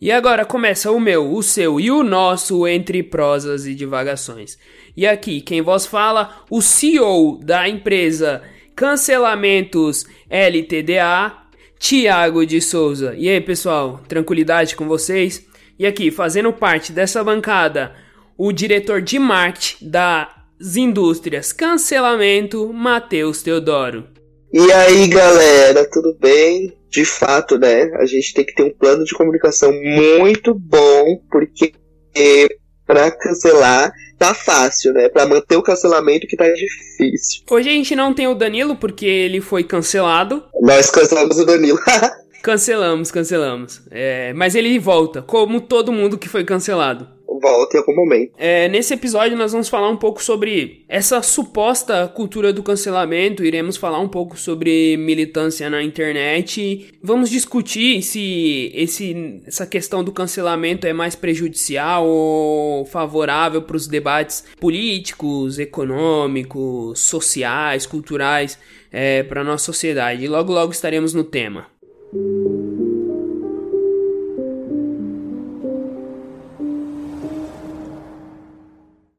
E agora começa o meu, o seu e o nosso entre prosas e divagações. E aqui, quem vos fala, o CEO da empresa Cancelamentos LTDA, Tiago de Souza. E aí, pessoal, tranquilidade com vocês? E aqui, fazendo parte dessa bancada, o diretor de marketing das indústrias Cancelamento, Matheus Teodoro. E aí, galera, tudo bem? De fato, né? A gente tem que ter um plano de comunicação muito bom, porque para cancelar tá fácil, né? Para manter o cancelamento que tá difícil. Hoje a gente não tem o Danilo porque ele foi cancelado. Nós cancelamos o Danilo. cancelamos, cancelamos. É, mas ele volta, como todo mundo que foi cancelado volta em algum momento. É, nesse episódio nós vamos falar um pouco sobre essa suposta cultura do cancelamento, iremos falar um pouco sobre militância na internet, vamos discutir se esse, essa questão do cancelamento é mais prejudicial ou favorável para os debates políticos, econômicos, sociais, culturais é, para nossa sociedade. E logo logo estaremos no tema.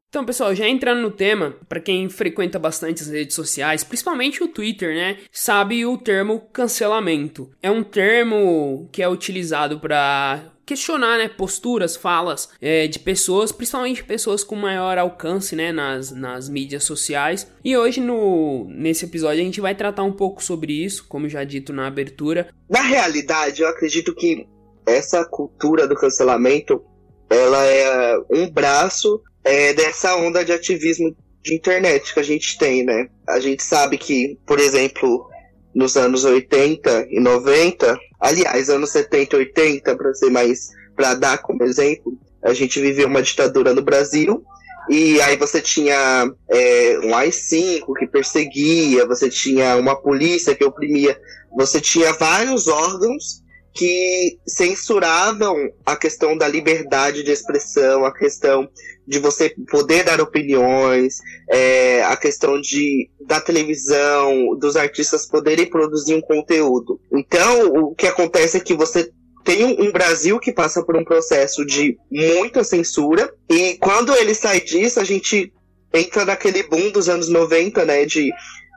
Então, pessoal, já entrando no tema, para quem frequenta bastante as redes sociais, principalmente o Twitter, né, sabe o termo cancelamento. É um termo que é utilizado para questionar, né, posturas, falas é, de pessoas, principalmente pessoas com maior alcance, né, nas, nas mídias sociais. E hoje no nesse episódio a gente vai tratar um pouco sobre isso, como já dito na abertura. Na realidade, eu acredito que essa cultura do cancelamento, ela é um braço é, dessa onda de ativismo de internet que a gente tem, né? A gente sabe que, por exemplo, nos anos 80 e 90, aliás, anos 70 e 80, para ser mais, para dar como exemplo, a gente viveu uma ditadura no Brasil e aí você tinha é, um AI-5 que perseguia, você tinha uma polícia que oprimia, você tinha vários órgãos que censuravam a questão da liberdade de expressão, a questão de você poder dar opiniões, é, a questão de da televisão, dos artistas poderem produzir um conteúdo. Então, o que acontece é que você tem um, Brasil que passa por um processo de muita censura, e quando ele sai disso, a gente entra naquele boom dos anos 90, né, de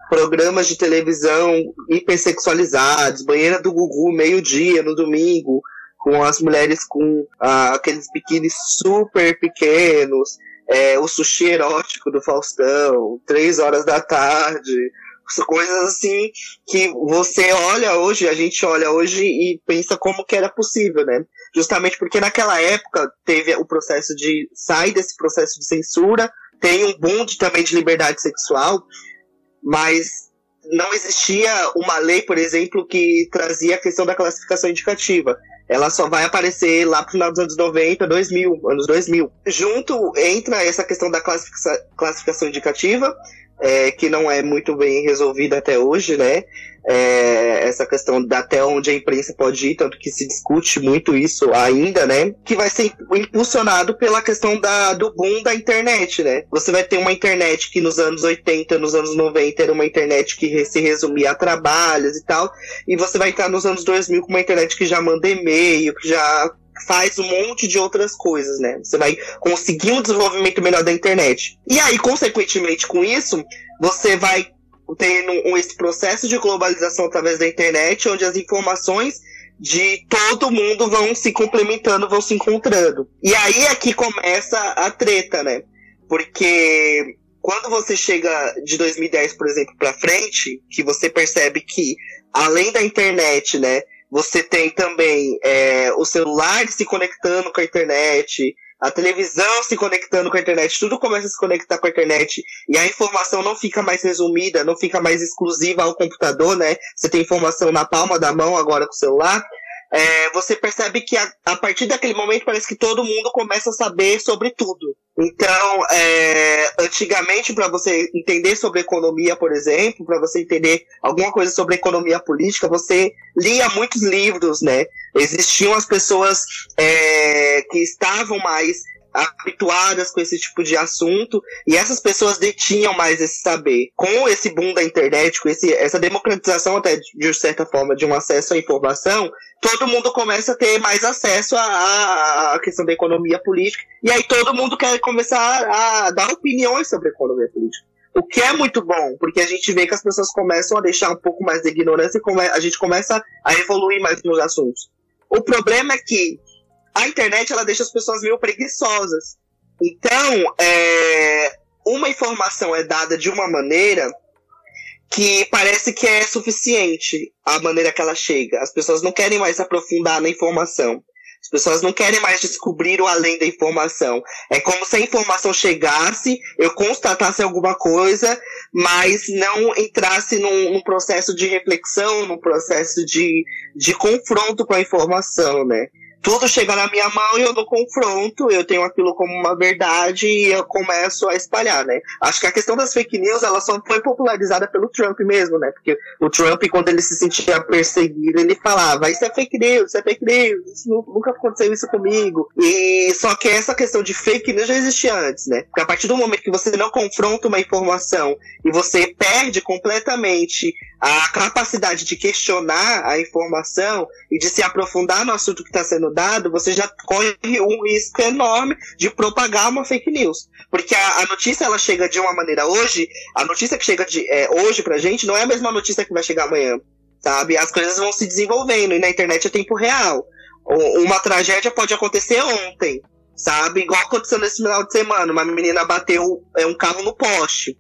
programas de televisão hipersexualizados, banheira do Gugu meio-dia no domingo, com as mulheres com ah, aqueles biquínis super pequenos, é, o sushi erótico do Faustão, três horas da tarde, coisas assim que você olha hoje, a gente olha hoje e pensa como que era possível, né? Justamente porque naquela época teve o processo de sair desse processo de censura, tem um boom de, também de liberdade sexual, mas não existia uma lei, por exemplo, que trazia a questão da classificação indicativa. Ela só vai aparecer lá pro final dos anos 90, 2000, anos 2000. Junto entra essa questão da classificação indicativa, é, que não é muito bem resolvida até hoje, né? É, essa questão da até onde a imprensa pode ir, tanto que se discute muito isso ainda, né? Que vai ser impulsionado pela questão da, do boom da internet, né? Você vai ter uma internet que nos anos 80, nos anos 90 era uma internet que se resumia a trabalhos e tal, e você vai estar nos anos 2000 com uma internet que já manda e-mail, que já faz um monte de outras coisas, né? Você vai conseguir um desenvolvimento melhor da internet. E aí, consequentemente, com isso, você vai tendo um, esse processo de globalização através da internet, onde as informações de todo mundo vão se complementando, vão se encontrando. E aí é que começa a treta, né? Porque quando você chega de 2010, por exemplo, para frente, que você percebe que além da internet, né, você tem também é, o celular se conectando com a internet, a televisão se conectando com a internet, tudo começa a se conectar com a internet e a informação não fica mais resumida, não fica mais exclusiva ao computador, né? Você tem informação na palma da mão agora com o celular é, você percebe que a, a, partir daquele momento parece que todo mundo começa a saber sobre tudo. Então, é, antigamente, para você entender sobre economia, por exemplo, para você entender alguma coisa sobre economia política, você lia muitos livros, né? Existiam as pessoas é, que estavam mais habituadas com esse tipo de assunto e essas pessoas detinham mais esse saber. Com esse boom da internet, com esse, essa democratização até de certa forma de um acesso à informação, todo mundo começa a ter mais acesso à, à questão da economia política e aí todo mundo quer começar a dar opiniões sobre a economia política. O que é muito bom, porque a gente vê que as pessoas começam a deixar um pouco mais de ignorância e a gente começa a evoluir mais nos assuntos. O problema é que a internet ela deixa as pessoas meio preguiçosas. Então, é, uma informação é dada de uma maneira que parece que é suficiente a maneira que ela chega. As pessoas não querem mais aprofundar na informação. As pessoas não querem mais descobrir o além da informação. É como se a informação chegasse, eu constatasse alguma coisa, mas não entrasse num, num processo de reflexão, num processo de, de confronto com a informação, né? Tudo chega na minha mão e eu não confronto, eu tenho aquilo como uma verdade e eu começo a espalhar, né? Acho que a questão das fake news, ela só foi popularizada pelo Trump mesmo, né? Porque o Trump, quando ele se sentia perseguido, ele falava, isso é fake news, isso é fake news, isso nunca aconteceu isso comigo. E só que essa questão de fake news já existia antes, né? Porque a partir do momento que você não confronta uma informação e você perde completamente a capacidade de questionar a informação e de se aprofundar no assunto que está sendo dado, você já corre um risco enorme de propagar uma fake news. Porque a, a notícia ela chega de uma maneira hoje, a notícia que chega de, é, hoje pra gente não é a mesma notícia que vai chegar amanhã. Sabe? As coisas vão se desenvolvendo e na internet é tempo real. Uma tragédia pode acontecer ontem, sabe? Igual aconteceu nesse final de semana, uma menina bateu é, um carro no poste.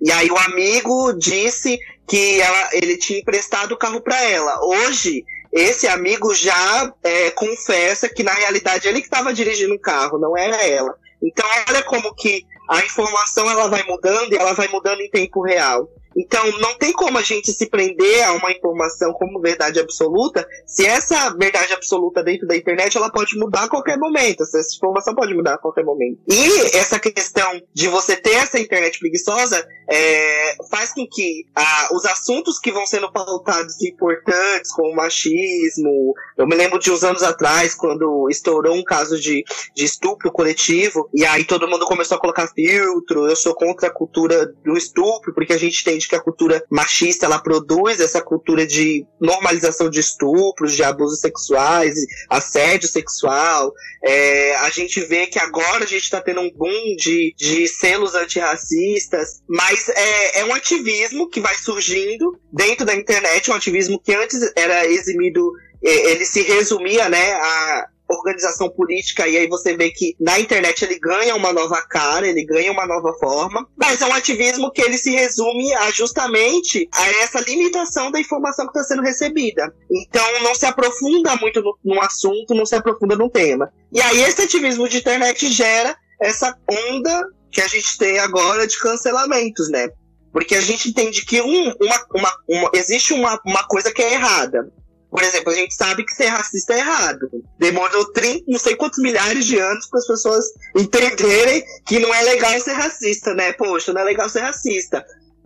E aí o amigo disse que ela, ele tinha emprestado o carro para ela. Hoje, esse amigo já é, confessa que na realidade ele que estava dirigindo o carro, não era ela. Então olha como que a informação ela vai mudando e ela vai mudando em tempo real. Então, não tem como a gente se prender a uma informação como verdade absoluta, se essa verdade absoluta dentro da internet ela pode mudar a qualquer momento, essa informação pode mudar a qualquer momento. E essa questão de você ter essa internet preguiçosa é, faz com que ah, os assuntos que vão sendo pautados importantes, como machismo, eu me lembro de uns anos atrás, quando estourou um caso de, de estupro coletivo, e aí todo mundo começou a colocar filtro, eu sou contra a cultura do estupro, porque a gente tem que a cultura machista ela produz essa cultura de normalização de estupros, de abusos sexuais, assédio sexual. É, a gente vê que agora a gente está tendo um boom de, de selos antirracistas, mas é, é um ativismo que vai surgindo dentro da internet, um ativismo que antes era eximido ele se resumia, né, a organização política, e aí você vê que na internet ele ganha uma nova cara, ele ganha uma nova forma, mas é um ativismo que ele se resume a justamente a essa limitação da informação que está sendo recebida. Então não se aprofunda muito no, no assunto, não se aprofunda no tema. E aí esse ativismo de internet gera essa onda que a gente tem agora de cancelamentos, né? Porque a gente entende que um, uma, uma, uma, existe uma, uma coisa que é errada. Por exemplo, a gente sabe que ser racista é errado. Demorou 30, não sei quantos milhares de anos para as pessoas entenderem que não é legal ser racista, né? Poxa, não é legal ser racista.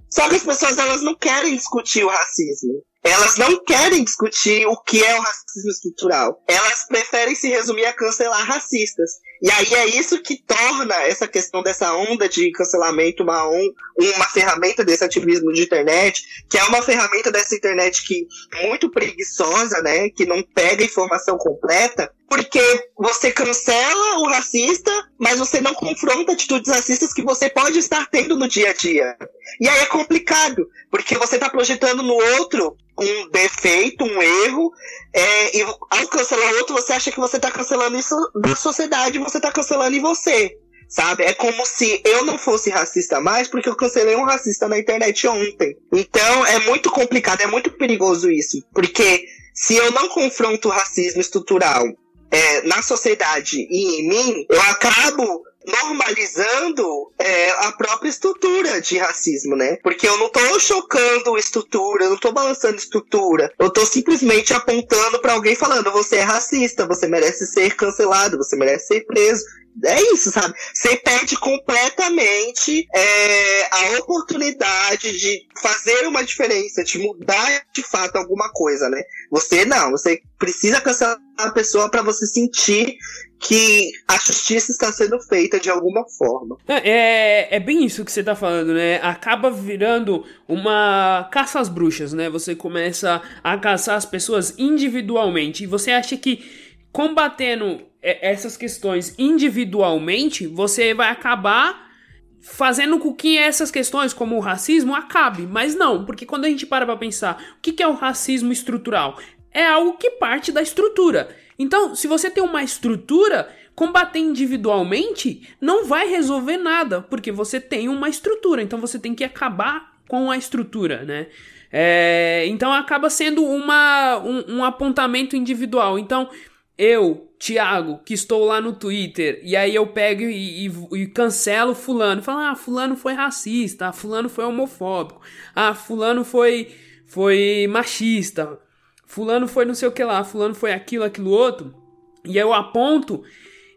Só que as pessoas elas não querem discutir o racismo. Elas não querem discutir o que é o racismo estrutural. Elas preferem se resumir a cancelar racistas. E aí é isso que torna essa questão dessa onda de cancelamento uma, um, uma ferramenta desse ativismo de internet, que é uma ferramenta dessa internet que muito preguiçosa, né? Que não pega informação completa, porque você cancela o racista, mas você não confronta atitudes racistas que você pode estar tendo no dia a dia. E aí é complicado, porque você está projetando no outro um defeito, um erro, é, e ao cancelar outro, você acha que você está cancelando isso da sociedade, você está cancelando em você. Sabe? É como se eu não fosse racista mais porque eu cancelei um racista na internet ontem. Então é muito complicado, é muito perigoso isso. Porque se eu não confronto o racismo estrutural é, na sociedade e em mim, eu acabo normalizando é, a própria estrutura de racismo, né? Porque eu não tô chocando estrutura, eu não tô balançando estrutura, eu tô simplesmente apontando para alguém falando: você é racista, você merece ser cancelado, você merece ser preso. É isso, sabe? Você perde completamente é, a oportunidade de fazer uma diferença, de mudar de fato alguma coisa, né? Você não, você precisa cancelar a pessoa para você sentir que a justiça está sendo feita de alguma forma. É, é, é bem isso que você está falando, né? Acaba virando uma caça às bruxas, né? Você começa a caçar as pessoas individualmente. E você acha que combatendo essas questões individualmente, você vai acabar fazendo com que essas questões, como o racismo, acabe. Mas não, porque quando a gente para pra pensar, o que é o racismo estrutural? É algo que parte da estrutura. Então, se você tem uma estrutura, combater individualmente não vai resolver nada, porque você tem uma estrutura. Então, você tem que acabar com a estrutura, né? É, então, acaba sendo uma, um, um apontamento individual. Então, eu, Thiago, que estou lá no Twitter, e aí eu pego e, e, e, cancelo fulano, falo, ah, fulano foi racista, fulano foi homofóbico, ah, fulano foi, foi machista, fulano foi não sei o que lá, fulano foi aquilo, aquilo outro, e eu aponto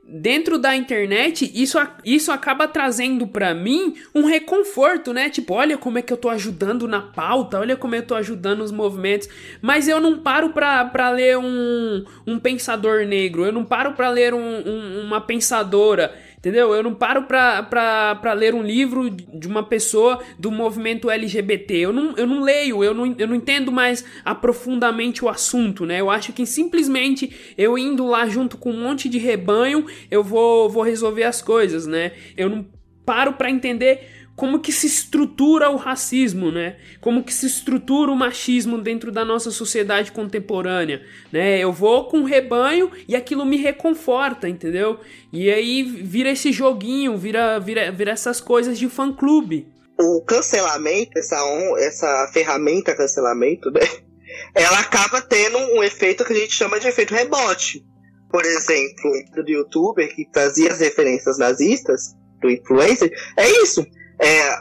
dentro da internet, isso, isso acaba trazendo para mim um reconforto, né? Tipo, olha como é que eu tô ajudando na pauta, olha como eu tô ajudando os movimentos. Mas eu não paro pra, pra ler um, um pensador negro, eu não paro pra ler um, um, uma pensadora. Entendeu? Eu não paro pra, pra, pra ler um livro de uma pessoa do movimento LGBT. Eu não, eu não leio, eu não, eu não entendo mais aprofundamente o assunto, né? Eu acho que simplesmente eu indo lá junto com um monte de rebanho, eu vou, vou resolver as coisas, né? Eu não paro pra entender como que se estrutura o racismo, né? Como que se estrutura o machismo dentro da nossa sociedade contemporânea, né? Eu vou com o rebanho e aquilo me reconforta, entendeu? E aí vira esse joguinho, vira, vira, vira essas coisas de fã-clube. O cancelamento, essa, essa ferramenta cancelamento, né? Ela acaba tendo um efeito que a gente chama de efeito rebote. Por exemplo, do youtuber que trazia as referências nazistas, do influencer, é isso é,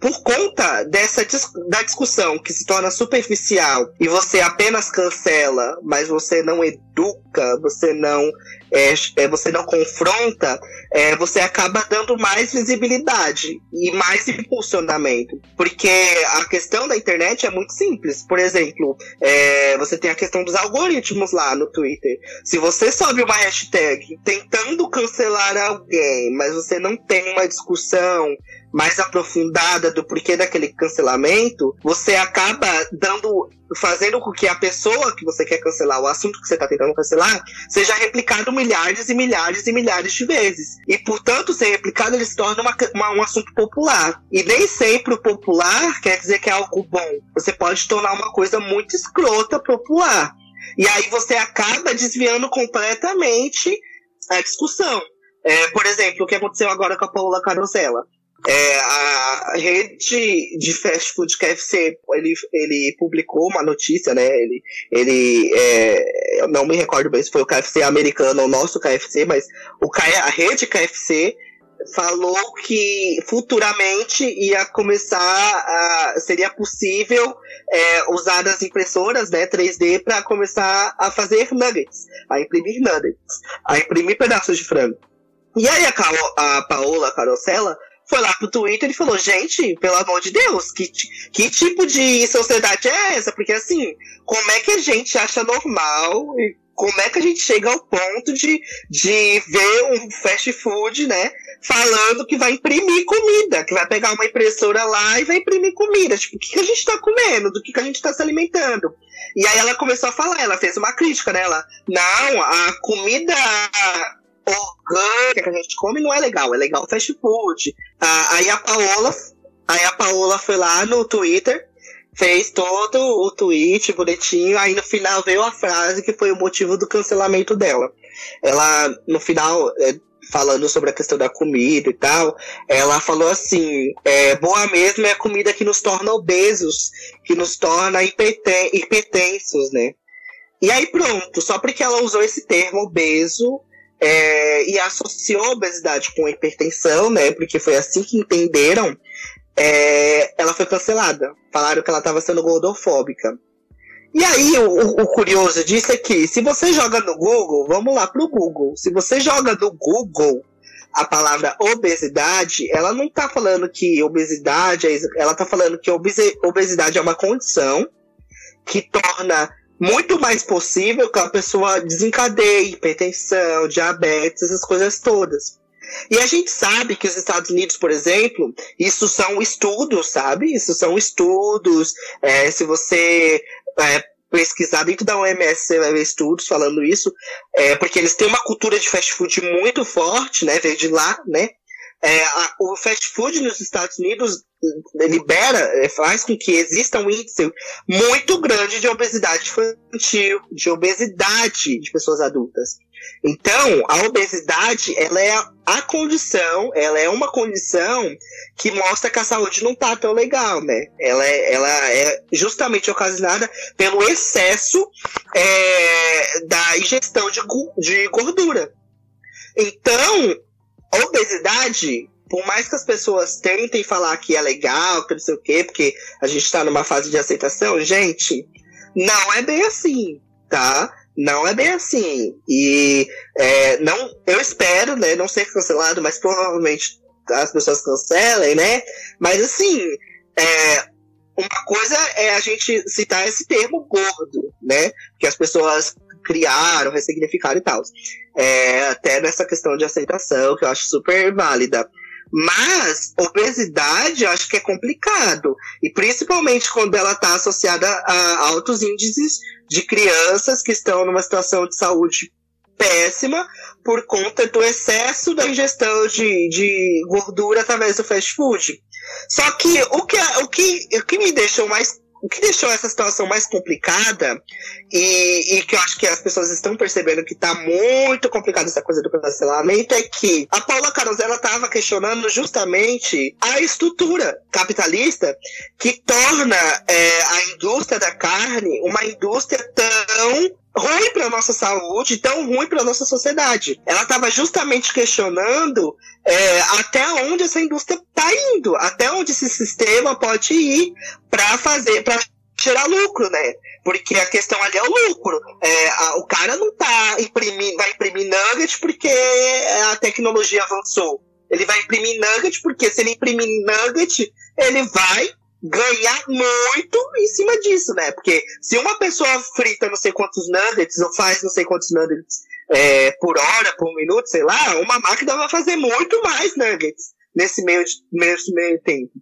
por conta dessa da discussão que se torna superficial e você apenas cancela, mas você não educa, você não é, é, você não confronta, é, você acaba dando mais visibilidade e mais impulsionamento. Porque a questão da internet é muito simples. Por exemplo, é, você tem a questão dos algoritmos lá no Twitter. Se você sobe uma hashtag tentando cancelar alguém, mas você não tem uma discussão mais aprofundada do porquê daquele cancelamento, você acaba dando fazendo com que a pessoa que você quer cancelar, o assunto que você está tentando cancelar, seja replicado milhares e milhares e milhares de vezes. E, portanto, ser replicado, ele se torna uma, uma, um assunto popular. E nem sempre o popular quer dizer que é algo bom. Você pode tornar uma coisa muito escrota popular. E aí você acaba desviando completamente a discussão. É, por exemplo, o que aconteceu agora com a Paula Carosella. É, a rede de fast food KFC, ele, ele publicou uma notícia, né? Ele, ele é, eu não me recordo bem se foi o KFC americano ou o nosso KFC, mas o, a rede KFC falou que futuramente ia começar a, seria possível é, usar as impressoras né, 3D para começar a fazer nuggets, a imprimir nuggets, a imprimir pedaços de frango. E aí a, a Paola Carosella foi lá pro Twitter e falou: gente, pelo amor de Deus, que, que tipo de sociedade é essa? Porque assim, como é que a gente acha normal e como é que a gente chega ao ponto de, de ver um fast food, né? Falando que vai imprimir comida, que vai pegar uma impressora lá e vai imprimir comida. Tipo, o que, que a gente tá comendo? Do que, que a gente tá se alimentando? E aí ela começou a falar, ela fez uma crítica, né? Ela, não, a comida orgânica que a gente come não é legal, é legal fast food. Ah, aí a Paola, aí a Paola foi lá no Twitter, fez todo o tweet bonitinho, aí no final veio a frase que foi o motivo do cancelamento dela. Ela, no final, é, falando sobre a questão da comida e tal, ela falou assim: é, boa mesmo é a comida que nos torna obesos, que nos torna hipertensos, né? E aí pronto, só porque ela usou esse termo obeso, é, e associou a obesidade com hipertensão, né? Porque foi assim que entenderam. É, ela foi cancelada. Falaram que ela estava sendo gordofóbica. E aí, o, o, curioso disso é que, se você joga no Google, vamos lá pro Google. Se você joga no Google a palavra obesidade, ela não está falando que obesidade, é ela está falando que obesidade é uma condição que torna muito mais possível que a pessoa desencadeie hipertensão, diabetes, essas coisas todas. E a gente sabe que os Estados Unidos, por exemplo, isso são estudos, sabe? Isso são estudos. É, se você é, pesquisar dentro da OMS, você vai ver estudos falando isso, é, porque eles têm uma cultura de fast food muito forte, né? Veio de lá, né? É, a, o fast food nos Estados Unidos libera, faz com que exista um índice muito grande de obesidade infantil, de obesidade de pessoas adultas. Então, a obesidade, ela é a condição, ela é uma condição que mostra que a saúde não tá tão legal, né? Ela é, ela é justamente ocasionada pelo excesso é, da ingestão de, de gordura. Então, obesidade, por mais que as pessoas tentem falar que é legal, que não sei o quê, porque a gente tá numa fase de aceitação, gente, não é bem assim, tá? Não é bem assim. E é, não, eu espero, né, não ser cancelado, mas provavelmente as pessoas cancelem, né? Mas assim, é, uma coisa é a gente citar esse termo gordo, né? Que as pessoas criaram, ressignificaram e tal. É, até nessa questão de aceitação, que eu acho super válida. Mas obesidade eu acho que é complicado. E principalmente quando ela está associada a altos índices de crianças que estão numa situação de saúde péssima por conta do excesso da ingestão de, de gordura através do fast food. Só que o que, o que, o que me deixou mais o que deixou essa situação mais complicada e, e, que eu acho que as pessoas estão percebendo que está muito complicada essa coisa do cancelamento é que a Paula Carosella estava questionando justamente a estrutura capitalista que torna é, a indústria da carne uma indústria tão ruim para nossa saúde, tão ruim para nossa sociedade. Ela estava justamente questionando é, até onde essa indústria está indo, até onde esse sistema pode ir para fazer, para gerar lucro, né? Porque a questão ali é o lucro. É, a, o cara não tá imprimindo, vai imprimir nugget porque a tecnologia avançou. Ele vai imprimir nugget porque se ele imprimir nugget, ele vai ganhar muito em cima disso, né? Porque se uma pessoa frita não sei quantos nuggets ou faz não sei quantos nuggets é, por hora, por minuto, sei lá, uma máquina vai fazer muito mais nuggets nesse meio, de, nesse meio tempo.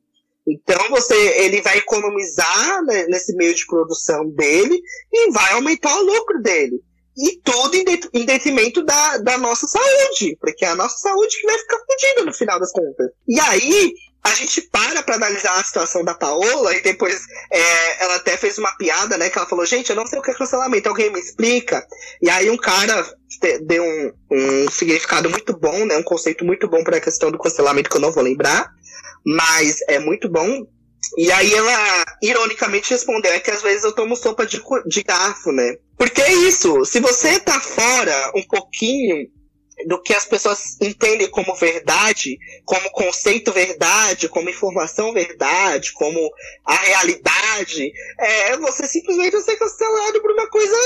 Então você, ele vai economizar né, nesse meio de produção dele e vai aumentar o lucro dele. E tudo em, det em detrimento da, da nossa saúde, porque é a nossa saúde que vai ficar fodida no final das contas. E aí, a gente para para analisar a situação da Paola e depois é, ela até fez uma piada, né? Que ela falou, gente, eu não sei o que é cancelamento, alguém me explica. E aí um cara deu um, um significado muito bom, né? Um conceito muito bom para a questão do cancelamento que eu não vou lembrar, mas é muito bom. E aí ela, ironicamente, respondeu, é que às vezes eu tomo sopa de, de garfo, né? Porque é isso, se você tá fora um pouquinho do que as pessoas entendem como verdade, como conceito verdade, como informação verdade, como a realidade, é você simplesmente ser cancelado por uma coisa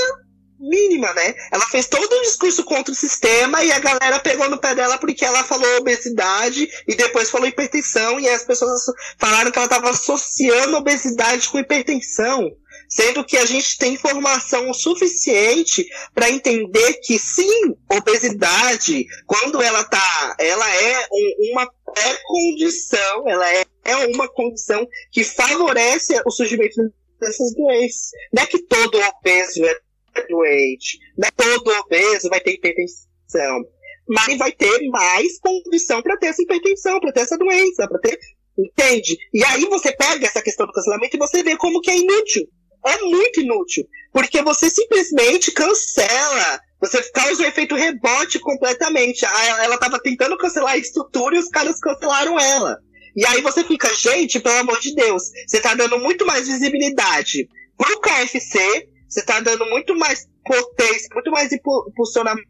mínima, né? Ela fez todo um discurso contra o sistema e a galera pegou no pé dela porque ela falou obesidade e depois falou hipertensão e as pessoas falaram que ela estava associando obesidade com hipertensão sendo que a gente tem informação suficiente para entender que sim, obesidade, quando ela tá, ela é um, uma pré-condição, ela é, é uma condição que favorece o surgimento dessas doenças. Não é que todo obeso é doente, não é todo obeso vai ter hipertensão, mas vai ter mais condição para ter essa hipertensão, para ter essa doença, para ter Entende? E aí você pega essa questão do cancelamento e você vê como que é inútil é muito inútil. Porque você simplesmente cancela. Você causa um efeito rebote completamente. Ela estava tentando cancelar a estrutura e os caras cancelaram ela. E aí você fica, gente, pelo amor de Deus, você está dando muito mais visibilidade pro KFC, você está dando muito mais potência, muito mais impulsionamento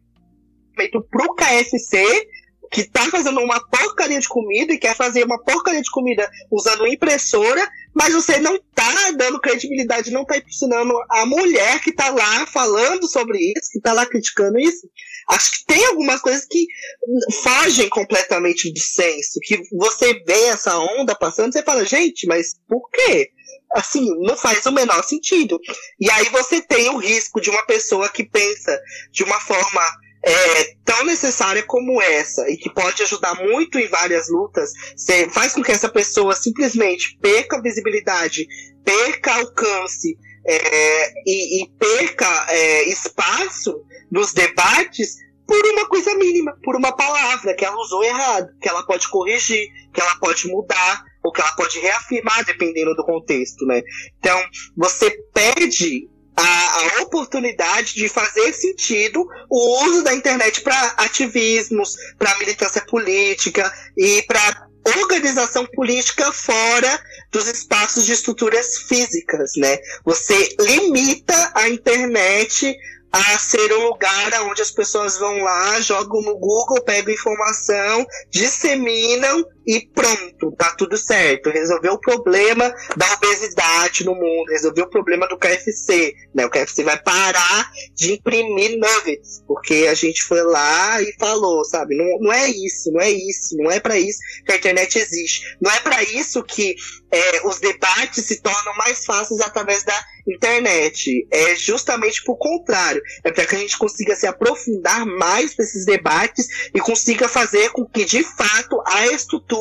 pro KFC, que tá fazendo uma porcaria de comida e quer fazer uma porcaria de comida usando impressora, mas você não tá dando credibilidade, não tá impulsionando a mulher que tá lá falando sobre isso, que tá lá criticando isso. Acho que tem algumas coisas que fogem completamente do senso, que você vê essa onda passando você fala, gente, mas por quê? assim, não faz o menor sentido. E aí você tem o risco de uma pessoa que pensa de uma forma é, tão necessária como essa e que pode ajudar muito em várias lutas, faz com que essa pessoa simplesmente perca visibilidade, perca alcance é, e, e, perca é, espaço nos debates por uma coisa mínima, por uma palavra que ela usou errado, que ela pode corrigir, que ela pode mudar, ou que ela pode reafirmar dependendo do contexto, né? Então, você perde a, a oportunidade de fazer sentido o uso da internet para ativismos, para militância política e para organização política fora dos espaços de estruturas físicas, né? Você limita a internet a ser um lugar onde as pessoas vão lá, jogam no Google, pegam informação, disseminam e pronto, tá tudo certo. Resolveu o problema da obesidade no mundo, resolveu o problema do KFC. Né? O KFC vai parar de imprimir nuggets, porque a gente foi lá e falou, sabe? Não, não é isso, não é isso, não é para isso que a internet existe. Não é para isso que é, os debates se tornam mais fáceis através da internet. É justamente por contrário. É para que a gente consiga se aprofundar mais nesses debates e consiga fazer com que, de fato, a estrutura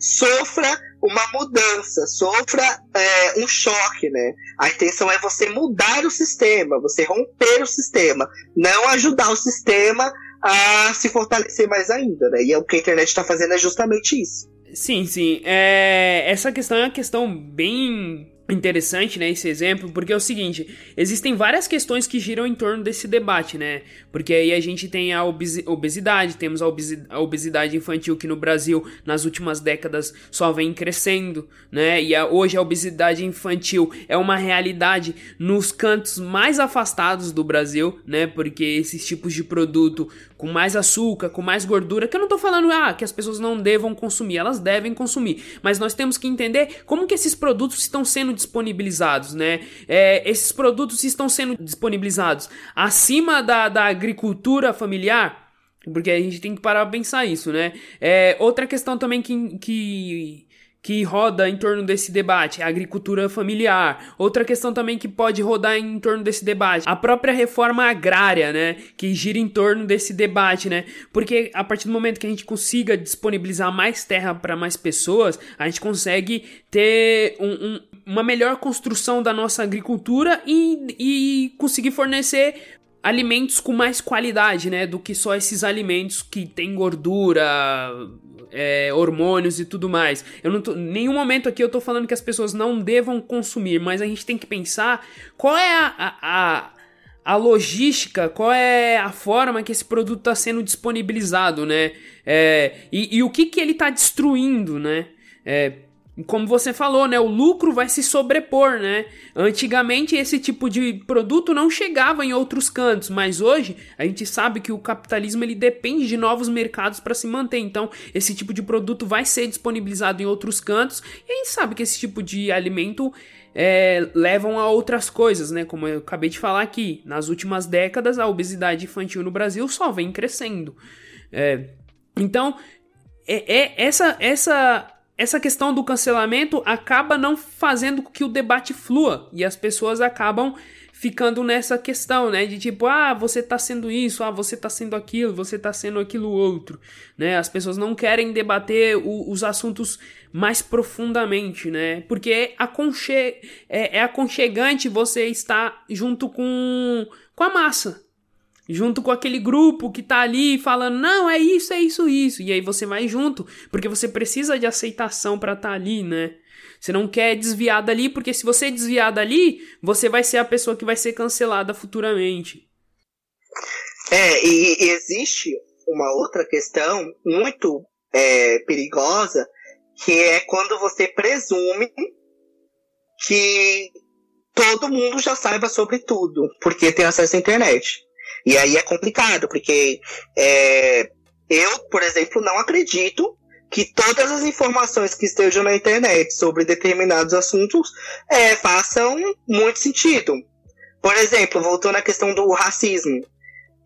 sofra uma mudança, sofra é, um choque, né? A intenção é você mudar o sistema, você romper o sistema, não ajudar o sistema a se fortalecer mais ainda, né? E é o que a internet está fazendo é justamente isso. Sim, sim. É, essa questão é uma questão bem interessante, né, esse exemplo, porque é o seguinte, existem várias questões que giram em torno desse debate, né, porque aí a gente tem a obesidade, temos a obesidade infantil que no Brasil, nas últimas décadas, só vem crescendo, né, e a, hoje a obesidade infantil é uma realidade nos cantos mais afastados do Brasil, né, porque esses tipos de produto com mais açúcar, com mais gordura, que eu não tô falando, ah, que as pessoas não devam consumir, elas devem consumir, mas nós temos que entender como que esses produtos estão sendo disponibilizados, né? É, esses produtos estão sendo disponibilizados acima da, da agricultura familiar, porque a gente tem que parar pra pensar isso, né? É, outra questão também que, que que roda em torno desse debate, a agricultura familiar. Outra questão também que pode rodar em torno desse debate, a própria reforma agrária, né, que gira em torno desse debate, né? Porque a partir do momento que a gente consiga disponibilizar mais terra para mais pessoas, a gente consegue ter um, um, uma melhor construção da nossa agricultura e, e conseguir fornecer alimentos com mais qualidade, né? Do que só esses alimentos que tem gordura, é, hormônios e tudo mais. Eu não tô, nenhum momento aqui eu tô falando que as pessoas não devam consumir, mas a gente tem que pensar qual é a, a, a, a logística, qual é a forma que esse produto está sendo disponibilizado, né? É, e, e, o que, que ele está destruindo, né? É, como você falou, né, o lucro vai se sobrepor, né? Antigamente esse tipo de produto não chegava em outros cantos, mas hoje a gente sabe que o capitalismo ele depende de novos mercados para se manter. Então, esse tipo de produto vai ser disponibilizado em outros cantos e a gente sabe que esse tipo de alimento é, levam a outras coisas, né? Como eu acabei de falar aqui, nas últimas décadas a obesidade infantil no Brasil só vem crescendo. É, então, é, é essa essa essa questão do cancelamento acaba não fazendo com que o debate flua e as pessoas acabam ficando nessa questão, né, de tipo, ah, você tá sendo isso, ah, você tá sendo aquilo, você tá sendo aquilo outro, né? As pessoas não querem debater o, os assuntos mais profundamente, né? Porque é, aconche é, é aconchegante você estar junto com, com a massa, junto com aquele grupo que tá ali falando, não, é isso, é isso, isso. E aí você vai junto, porque você precisa de aceitação para estar tá ali, né? Você não quer desviar dali, porque se você desviar dali, você vai ser a pessoa que vai ser cancelada futuramente. É, e, e existe uma outra questão muito é, perigosa, que é quando você presume que todo mundo já saiba sobre tudo, porque tem acesso à internet. E aí é complicado, porque é, eu, por exemplo, não acredito que todas as informações que estejam na internet sobre determinados assuntos é, façam muito sentido. Por exemplo, voltando à questão do racismo,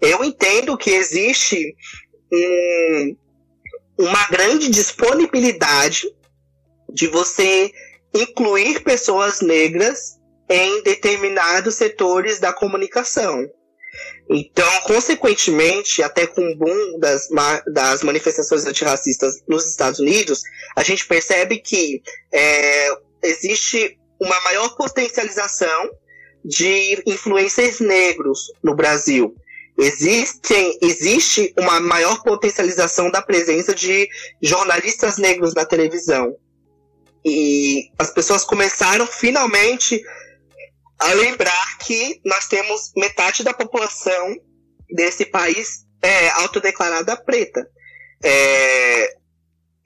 eu entendo que existe um, uma grande disponibilidade de você incluir pessoas negras em determinados setores da comunicação. Então, consequentemente, até com o boom das, das manifestações antirracistas nos Estados Unidos, a gente percebe que é, existe uma maior potencialização de influencers negros no Brasil. Existem, existe uma maior potencialização da presença de jornalistas negros na televisão. E as pessoas começaram finalmente a lembrar que nós temos metade da população desse país é, autodeclarada preta. É,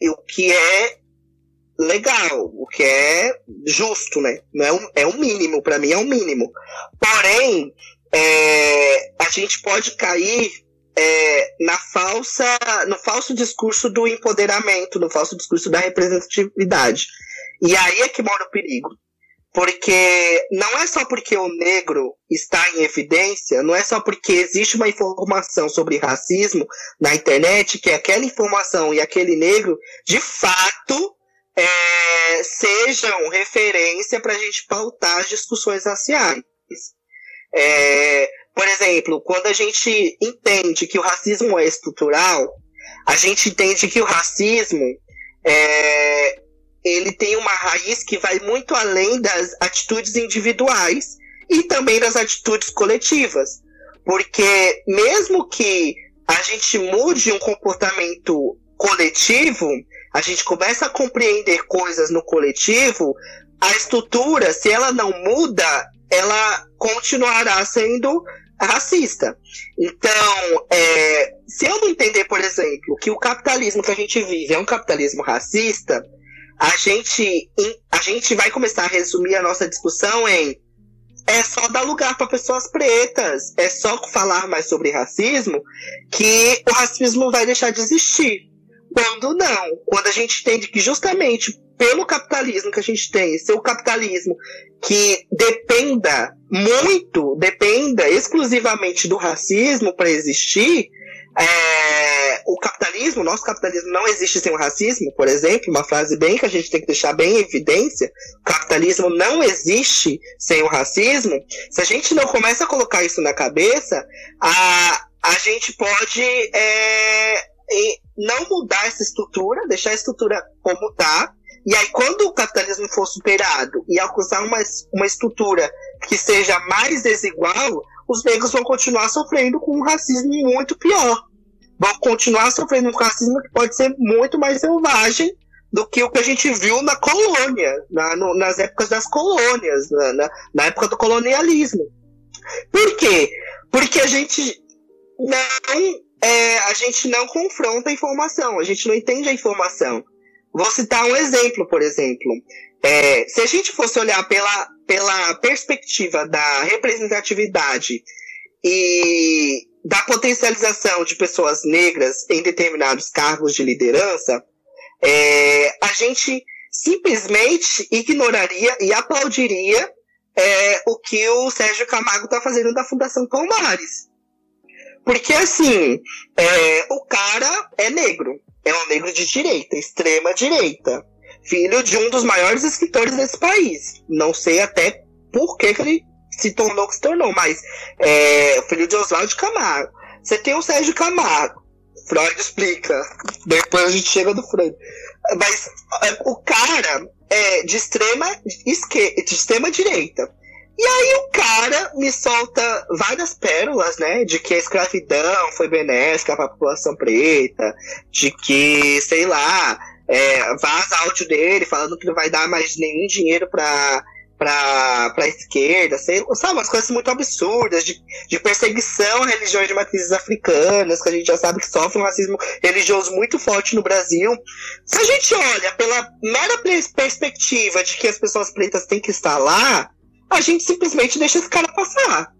o que é legal, o que é justo, né? Não é, um, é o mínimo, para mim é o mínimo. Porém, é, a gente pode cair é, na falsa, no falso discurso do empoderamento, no falso discurso da representatividade. E aí é que mora o perigo. Porque não é só porque o negro está em evidência, não é só porque existe uma informação sobre racismo na internet que aquela informação e aquele negro, de fato, é, sejam referência para a gente pautar as discussões raciais. É, por exemplo, quando a gente entende que o racismo é estrutural, a gente entende que o racismo é, ele tem uma raiz que vai muito além das atitudes individuais e também das atitudes coletivas. Porque mesmo que a gente mude um comportamento coletivo, a gente começa a compreender coisas no coletivo, a estrutura, se ela não muda, ela continuará sendo racista. Então, é, se eu não entender, por exemplo, que o capitalismo que a gente vive é um capitalismo racista, a gente, a gente vai começar a resumir a nossa discussão em é só dar lugar para pessoas pretas, é só falar mais sobre racismo que o racismo vai deixar de existir. Quando não, quando a gente entende que justamente pelo capitalismo que a gente tem, ser o capitalismo que dependa muito, dependa exclusivamente do racismo para existir, é, o capitalismo, o nosso capitalismo não existe sem o racismo, por exemplo, uma frase bem que a gente tem que deixar bem em evidência, o capitalismo não existe sem o racismo, se a gente não começa a colocar isso na cabeça, a, a gente pode é, não mudar essa estrutura, deixar a estrutura como está, e aí quando o capitalismo for superado e alcançar uma, uma estrutura que seja mais desigual, os negros vão continuar sofrendo com um racismo muito pior. Vão continuar sofrendo um racismo que pode ser muito mais selvagem do que o que a gente viu na colônia, na, no, nas épocas das colônias, na, na, na, época do colonialismo. Por quê? Porque a gente não, é, a gente não confronta a informação, a gente não entende a informação. Vou citar um exemplo, por exemplo. É, se a gente fosse olhar pela, pela perspectiva da representatividade e da potencialização de pessoas negras em determinados cargos de liderança, é, a gente simplesmente ignoraria e aplaudiria é, o que o Sérgio Camargo está fazendo da Fundação Palmares. Porque, assim, é, o cara é negro. É um negro de direita, extrema direita filho de um dos maiores escritores desse país. Não sei até por que, que ele se tornou o que se tornou, mas é filho de Oswaldo Camargo. Você tem o Sérgio Camargo. Freud explica. Depois a gente chega do Freud. Mas é, o cara é de extrema esquerda, de extrema direita. E aí o cara me solta várias pérolas, né? De que a escravidão foi benéfica para a população preta, de que, sei lá, é, vaza áudio dele falando que não vai dar mais nenhum dinheiro para pra, pra esquerda, sei, sabe, umas coisas muito absurdas, de, de perseguição a religiões de matrizes africanas, que a gente já sabe que sofre um racismo religioso muito forte no Brasil. Se a gente olha pela mera perspectiva de que as pessoas pretas têm que estar lá, a gente simplesmente deixa esse cara passar.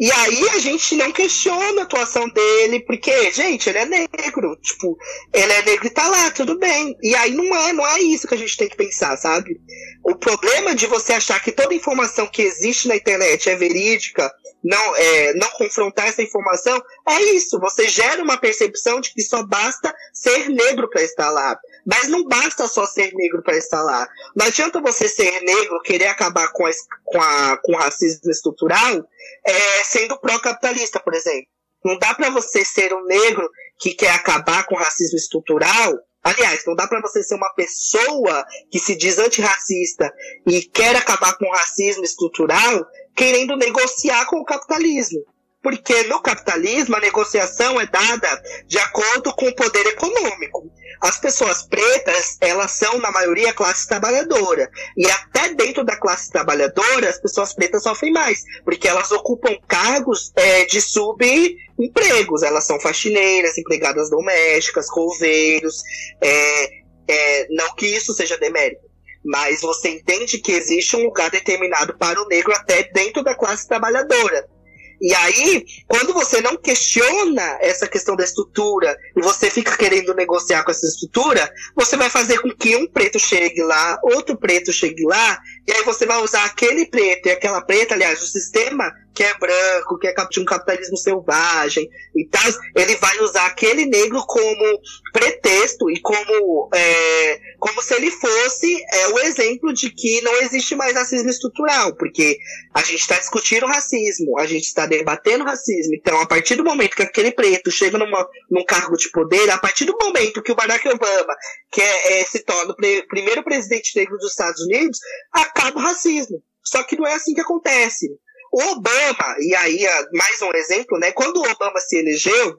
E aí a gente não questiona a atuação dele, porque, gente, ele é negro. Tipo, ele é negro e tá lá, tudo bem. E aí não é, não é isso que a gente tem que pensar, sabe? O problema de você achar que toda informação que existe na internet é verídica, não, é, não confrontar essa informação, é isso. Você gera uma percepção de que só basta ser negro para estar lá. Mas não basta só ser negro para estar lá. Não adianta você ser negro, querer acabar com, a, com, a, com o racismo estrutural, é, sendo pró-capitalista, por exemplo. Não dá para você ser um negro que quer acabar com o racismo estrutural. Aliás, não dá para você ser uma pessoa que se diz antirracista e quer acabar com o racismo estrutural querendo negociar com o capitalismo. Porque no capitalismo a negociação é dada de acordo com o poder econômico. As pessoas pretas, elas são, na maioria, classe trabalhadora. E até dentro da classe trabalhadora, as pessoas pretas sofrem mais. Porque elas ocupam cargos é, de subempregos. Elas são faxineiras, empregadas domésticas, coveiros. É, é, não que isso seja demérito. Mas você entende que existe um lugar determinado para o negro até dentro da classe trabalhadora. E aí, quando você não questiona essa questão da estrutura e você fica querendo negociar com essa estrutura, você vai fazer com que um preto chegue lá, outro preto chegue lá, e aí você vai usar aquele preto e aquela preta, aliás, o sistema que é branco, que é de um capitalismo selvagem e tal, ele vai usar aquele negro como pretexto e como, é, como se ele fosse é, o exemplo de que não existe mais racismo estrutural, porque a gente está discutindo racismo, a gente está debatendo racismo. Então, a partir do momento que aquele preto chega numa, num cargo de poder, a partir do momento que o Barack Obama, que é, é se torna o pre primeiro presidente negro dos Estados Unidos, acaba o racismo. Só que não é assim que acontece. O Obama, e aí mais um exemplo, né? Quando o Obama se elegeu,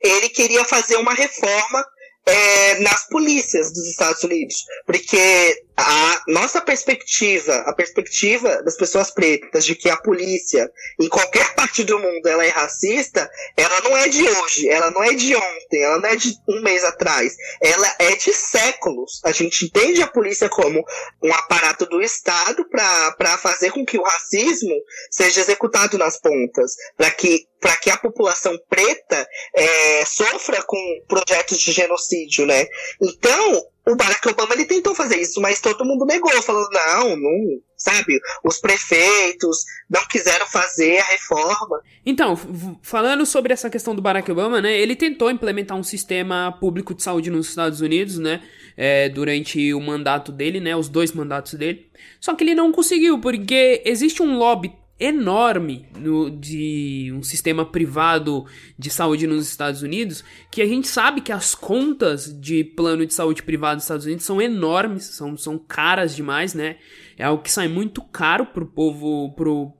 ele queria fazer uma reforma é, nas polícias dos Estados Unidos, porque a nossa perspectiva, a perspectiva das pessoas pretas de que a polícia em qualquer parte do mundo ela é racista, ela não é de hoje, ela não é de ontem, ela não é de um mês atrás, ela é de séculos. A gente entende a polícia como um aparato do Estado para fazer com que o racismo seja executado nas pontas, para que para que a população preta é, sofra com projetos de genocídio, né? Então, o Barack Obama ele tentou fazer isso, mas todo mundo negou, falando, não, não, sabe? Os prefeitos não quiseram fazer a reforma. Então, falando sobre essa questão do Barack Obama, né? Ele tentou implementar um sistema público de saúde nos Estados Unidos, né? É, durante o mandato dele, né? Os dois mandatos dele. Só que ele não conseguiu, porque existe um lobby enorme no, de um sistema privado de saúde nos Estados Unidos, que a gente sabe que as contas de plano de saúde privado nos Estados Unidos são enormes, são, são caras demais, né? É algo que sai muito caro pro povo, pro,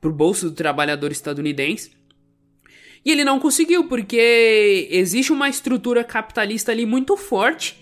pro bolso do trabalhador estadunidense. E ele não conseguiu, porque existe uma estrutura capitalista ali muito forte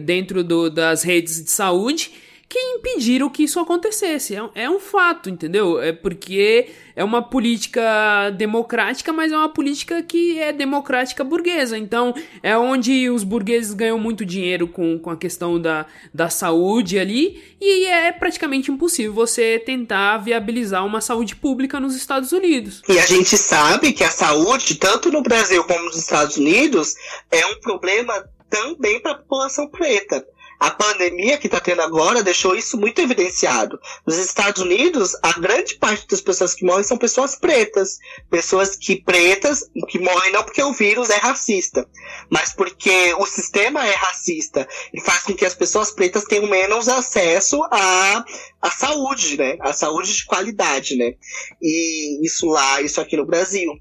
dentro do, das redes de saúde que impediram que isso acontecesse. É, é, um fato, entendeu? É porque é uma política democrática, mas é uma política que é democrática burguesa. Então, é onde os burgueses ganham muito dinheiro com, com a questão da, da saúde ali, e é praticamente impossível você tentar viabilizar uma saúde pública nos Estados Unidos. E a gente sabe que a saúde, tanto no Brasil como nos Estados Unidos, é um problema também para a população preta. A pandemia que está tendo agora deixou isso muito evidenciado. Nos Estados Unidos, a grande parte das pessoas que morrem são pessoas pretas. Pessoas que pretas, que morrem não porque o vírus é racista, mas porque o sistema é racista e faz com que as pessoas pretas tenham menos acesso à, à saúde, né? A saúde de qualidade, né? E isso lá, isso aqui no Brasil.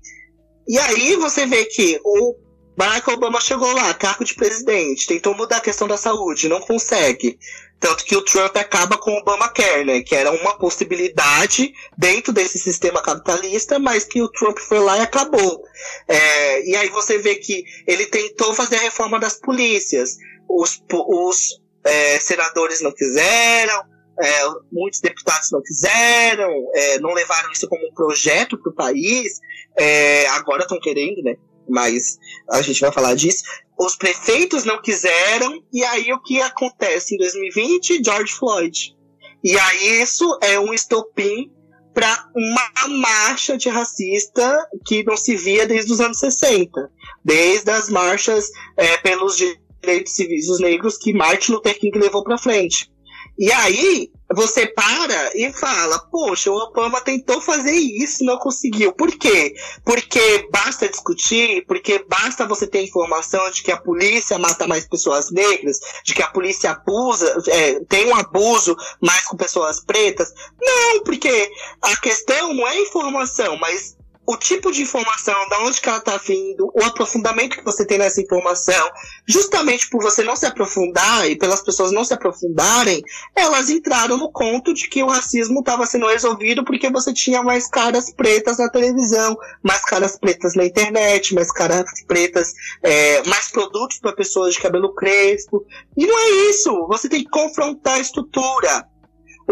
E aí você vê que o Barack Obama chegou lá, cargo de presidente, tentou mudar a questão da saúde, não consegue. Tanto que o Trump acaba com o Obamacare, né? Que era uma possibilidade dentro desse sistema capitalista, mas que o Trump foi lá e acabou. É, e aí você vê que ele tentou fazer a reforma das polícias. Os, os é, senadores não quiseram, é, muitos deputados não quiseram, é, não levaram isso como um projeto para o país. É, agora estão querendo, né? Mas a gente vai falar disso. Os prefeitos não quiseram, e aí o que acontece em 2020? George Floyd. E aí isso é um estopim para uma marcha de racista que não se via desde os anos 60, desde as marchas é, pelos direitos civis dos negros que Martin Luther King levou para frente. E aí, você para e fala, poxa, o Obama tentou fazer isso, não conseguiu. Por quê? Porque basta discutir, porque basta você ter informação de que a polícia mata mais pessoas negras, de que a polícia abusa, é, tem um abuso mais com pessoas pretas. Não, porque a questão não é informação, mas o tipo de informação, da onde que ela está vindo, o aprofundamento que você tem nessa informação, justamente por você não se aprofundar e pelas pessoas não se aprofundarem, elas entraram no conto de que o racismo estava sendo resolvido porque você tinha mais caras pretas na televisão, mais caras pretas na internet, mais caras pretas, é, mais produtos para pessoas de cabelo crespo. E não é isso. Você tem que confrontar a estrutura.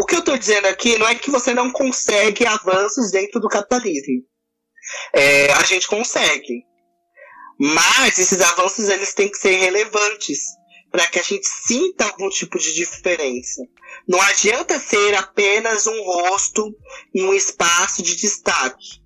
O que eu estou dizendo aqui não é que você não consegue avanços dentro do capitalismo é, a gente consegue. Mas esses avanços eles têm que ser relevantes para que a gente sinta algum tipo de diferença. Não adianta ser apenas um rosto em um espaço de destaque.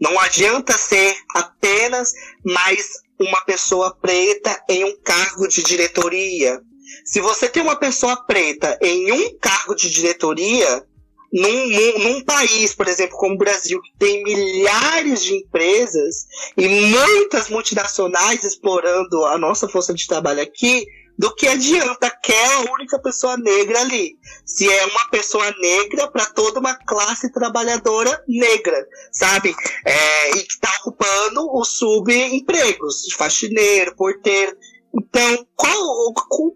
Não adianta ser apenas mais uma pessoa preta em um cargo de diretoria. Se você tem uma pessoa preta em um cargo de diretoria, num, num, país, por exemplo, como o Brasil, que tem milhares de empresas e muitas multinacionais explorando a nossa força de trabalho aqui, do que adianta aquela única pessoa negra ali. Se é uma pessoa negra para toda uma classe trabalhadora negra, sabe? É, e que está ocupando os subempregos, faxineiro, porteiro. Então, qual,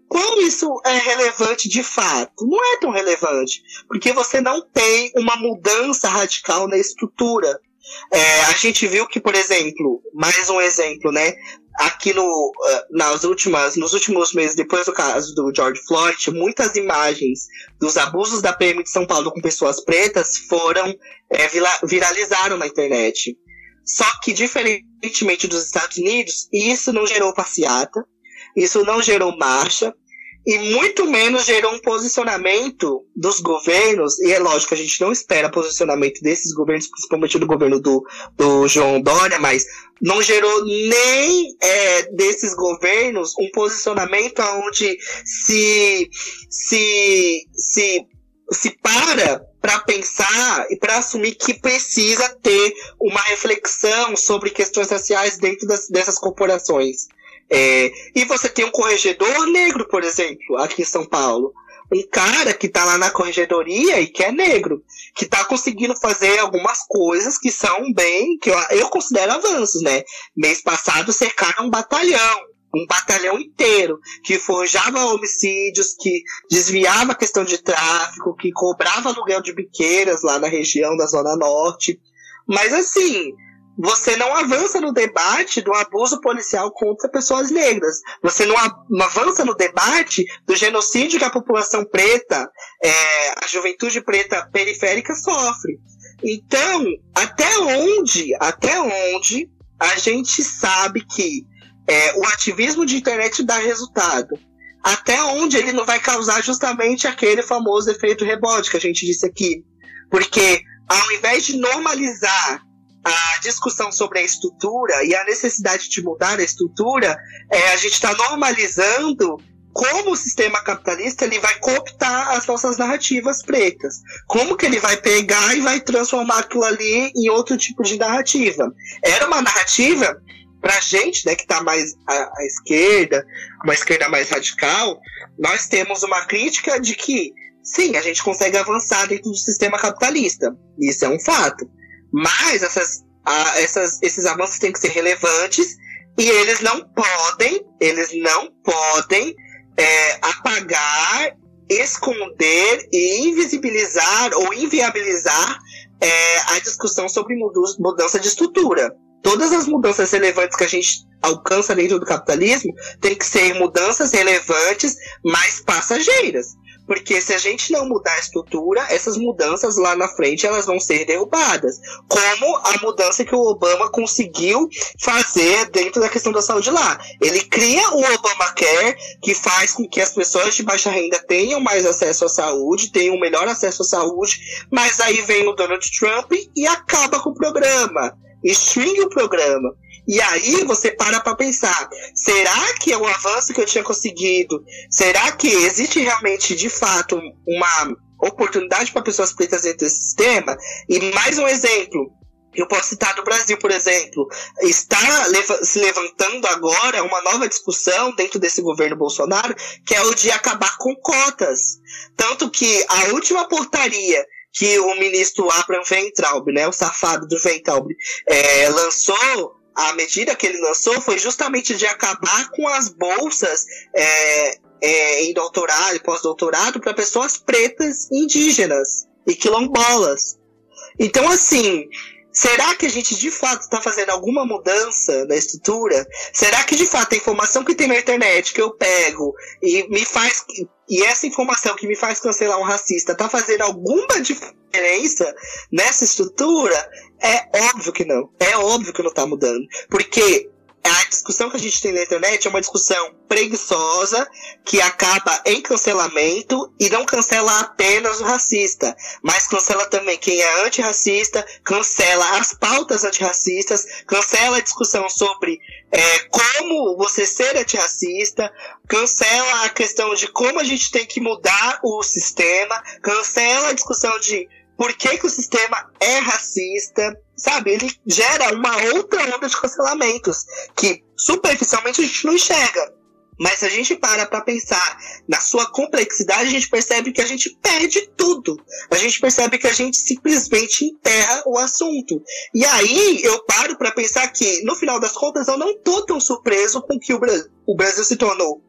qual isso é relevante de fato? Não é tão relevante, porque você não tem uma mudança radical na estrutura. É, a gente viu que, por exemplo, mais um exemplo, né? Aqui no, eh, nas últimas, nos últimos meses, depois do caso do George Floyd, muitas imagens dos abusos da PM de São Paulo com pessoas pretas foram é, viralizaram na internet. Só que, diferentemente dos Estados Unidos, isso não gerou passeata, isso não gerou marcha e muito menos gerou um posicionamento dos governos, e é lógico, a gente não espera posicionamento desses governos, principalmente do governo do, do João Dória, mas não gerou nem é, desses governos um posicionamento onde se, se, se, se para para pensar e para assumir que precisa ter uma reflexão sobre questões raciais dentro das, dessas corporações. É, e você tem um corregedor negro, por exemplo, aqui em São Paulo. Um cara que tá lá na corregedoria e que é negro, que tá conseguindo fazer algumas coisas que são bem, que eu, eu considero avanços, né? Mês passado cercaram um batalhão, um batalhão inteiro, que forjava homicídios, que desviava a questão de tráfico, que cobrava aluguel de biqueiras lá na região da Zona Norte. Mas assim, você não avança no debate do abuso policial contra pessoas negras. Você não, avança no debate do genocídio que a população preta, é, a juventude preta periférica sofre. Então, até onde, até onde a gente sabe que é, o ativismo de internet dá resultado? Até onde ele não vai causar justamente aquele famoso efeito rebote que a gente disse aqui? Porque ao invés de normalizar a discussão sobre a estrutura e a necessidade de mudar a estrutura, é, a gente está normalizando como o sistema capitalista ele vai cooptar as nossas narrativas pretas. Como que ele vai pegar e vai transformar aquilo ali em outro tipo de narrativa. Era uma narrativa para gente, né, que está mais à, à, esquerda, uma esquerda mais radical, nós temos uma crítica de que sim, a gente consegue avançar dentro do sistema capitalista. Isso é um fato. Mas essas, a, essas, esses avanços têm que ser relevantes e eles não podem, eles não podem é, apagar, esconder e invisibilizar ou inviabilizar é, a discussão sobre mudança de estrutura. Todas as mudanças relevantes que a gente alcança dentro do capitalismo tem que ser mudanças relevantes, mas passageiras. Porque se a gente não mudar a estrutura, essas mudanças lá na frente elas vão ser derrubadas. Como a mudança que o Obama conseguiu fazer dentro da questão da saúde lá. Ele cria o Obamacare, que faz com que as pessoas de baixa renda tenham mais acesso à saúde, tenham melhor acesso à saúde, mas aí vem o Donald Trump e acaba com o programa. Extingue o programa. E aí você para para pensar: será que é o avanço que eu tinha conseguido? Será que existe realmente, de fato, uma oportunidade para pessoas pretas dentro desse sistema? E mais um exemplo: eu posso citar do Brasil, por exemplo, está se levantando agora uma nova discussão dentro desse governo Bolsonaro, que é o de acabar com cotas. Tanto que a última portaria que o ministro Abraham Weintraub, né, o safado do Weintraub, é, lançou, a medida que ele lançou foi justamente de acabar com as bolsas é, é, em doutorado e pós-doutorado para pessoas pretas, indígenas e quilombolas. Então, assim, Será que a gente de fato está fazendo alguma mudança na estrutura? Será que de fato a informação que tem na internet que eu pego e me faz e essa informação que me faz cancelar um racista está fazendo alguma diferença nessa estrutura? É óbvio que não. É óbvio que não está mudando, porque a discussão que a gente tem na internet é uma discussão preguiçosa que acaba em cancelamento e não cancela apenas o racista, mas cancela também quem é antirracista, cancela as pautas antirracistas, cancela a discussão sobre é, como você ser antirracista, cancela a questão de como a gente tem que mudar o sistema, cancela a discussão de por que, que o sistema é racista, sabe? Ele gera uma outra onda de cancelamentos que superficialmente a gente não enxerga. Mas se a gente para para pensar na sua complexidade, a gente percebe que a gente perde tudo. A gente percebe que a gente simplesmente enterra o assunto. E aí eu paro para pensar que, no final das contas, eu não tô tão surpreso com o que o Brasil, o Brasil se tornou.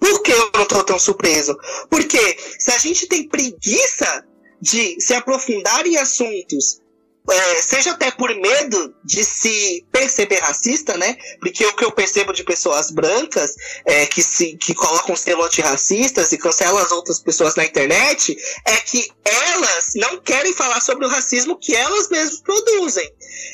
Por que eu não tô tão surpreso? Porque se a gente tem preguiça de se aprofundar em assuntos é, seja até por medo de se perceber racista, né? Porque o que eu percebo de pessoas brancas é, que se que colocam selo antirracistas e cancelam as outras pessoas na internet é que elas não querem falar sobre o racismo que elas mesmas produzem.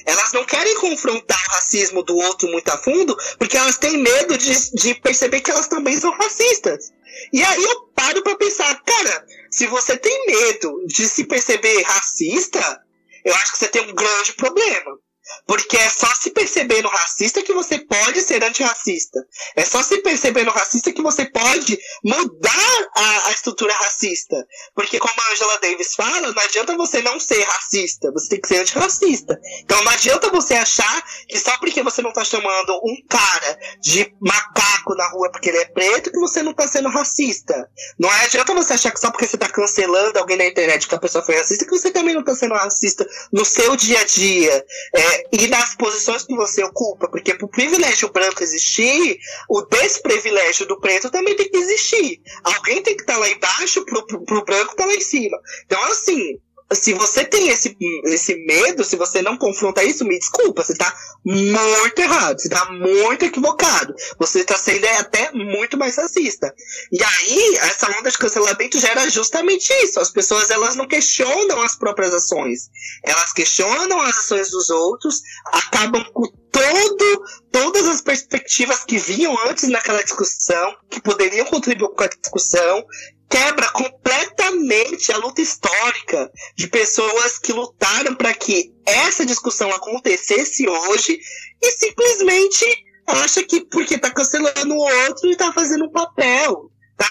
Elas não querem confrontar o racismo do outro muito a fundo porque elas têm medo de, de perceber que elas também são racistas. E aí eu paro para pensar, cara, se você tem medo de se perceber racista, eu acho que você tem um grande problema. Porque é só se perceber no racista que você pode ser antirracista. É só se perceber no racista que você pode mudar a, a, estrutura racista. Porque, como a Angela Davis fala, não adianta você não ser racista, você tem que ser antirracista. Então não adianta você achar que só porque você não tá chamando um cara de macaco na rua porque ele é preto, que você não tá sendo racista. Não adianta você achar que só porque você tá cancelando alguém na internet que a pessoa foi racista, que você também não tá sendo racista no seu dia a dia. É, e nas posições que você ocupa, porque para o privilégio branco existir, o desprivilégio do preto também tem que existir. Alguém tem que estar tá lá embaixo para o branco estar tá lá em cima. Então, assim, se você tem esse, esse medo, se você não confronta isso, me desculpa, você tá muito errado, você tá muito equivocado. Você tá sendo até muito mais racista. E aí, essa onda de cancelamento gera justamente isso. As pessoas, elas não questionam as próprias ações. Elas questionam as ações dos outros, acabam com todo, todas as perspectivas que vinham antes naquela discussão, que poderiam contribuir com a discussão, quebra completamente a luta histórica de pessoas que lutaram para que essa discussão acontecesse hoje e simplesmente acha que porque tá cancelando o outro e tá fazendo um papel. Tá,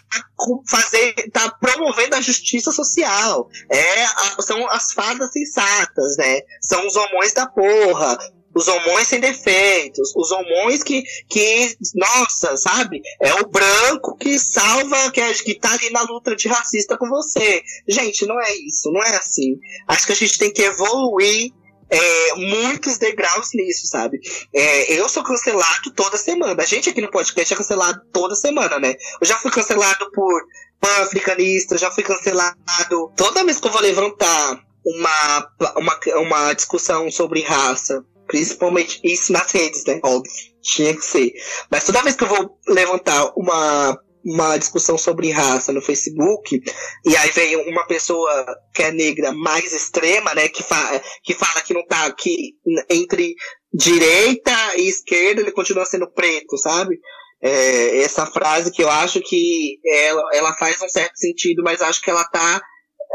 fazer, tá promovendo a justiça social. É, são as fadas sensatas, né? São os homões da porra os homões sem defeitos, os homões que, que, nossa, sabe? É o branco que salva, que, é, que tá ali na luta de racista com você. Gente, não é isso, não é assim. Acho que a gente tem que evoluir é, muitos degraus nisso, sabe? É, eu sou cancelado toda semana. A gente aqui no podcast é cancelado toda semana, né? Eu já fui cancelado por pan-africanista, já fui cancelado. Toda vez que eu vou levantar uma, uma, uma discussão sobre raça, Principalmente isso nas redes, né? Óbvio, tinha que ser. Mas toda vez que eu vou levantar uma, uma discussão sobre raça no Facebook, e aí vem uma pessoa que é negra mais extrema, né? Que, fa que fala que não tá aqui entre direita e esquerda, ele continua sendo preto, sabe? É, essa frase que eu acho que ela, ela faz um certo sentido, mas acho que ela tá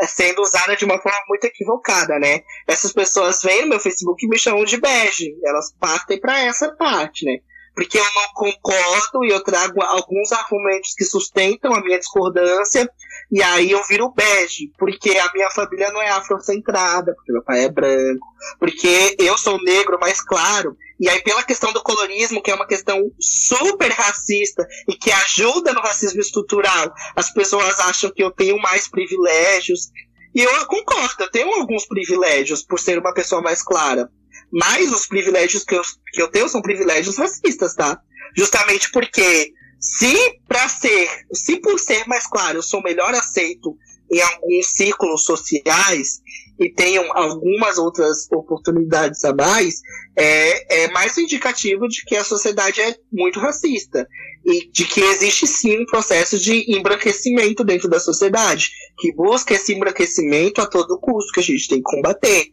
sendo usada de uma forma muito equivocada, né? Essas pessoas vêm no meu Facebook e me chamam de bege. Elas partem para essa parte, né? Porque eu não concordo e eu trago alguns argumentos que sustentam a minha discordância, e aí eu viro bege, porque a minha família não é afrocentrada, porque meu pai é branco, porque eu sou negro mais claro, e aí pela questão do colorismo, que é uma questão super racista e que ajuda no racismo estrutural, as pessoas acham que eu tenho mais privilégios, e eu concordo, eu tenho alguns privilégios por ser uma pessoa mais clara. Mas os privilégios que eu, que eu tenho são privilégios racistas, tá? Justamente porque se para ser, se por ser mais claro, eu sou melhor aceito em alguns círculos sociais e tenho algumas outras oportunidades a mais, é, é mais indicativo de que a sociedade é muito racista e de que existe sim um processo de embranquecimento dentro da sociedade, que busca esse embranquecimento a todo custo, que a gente tem que combater.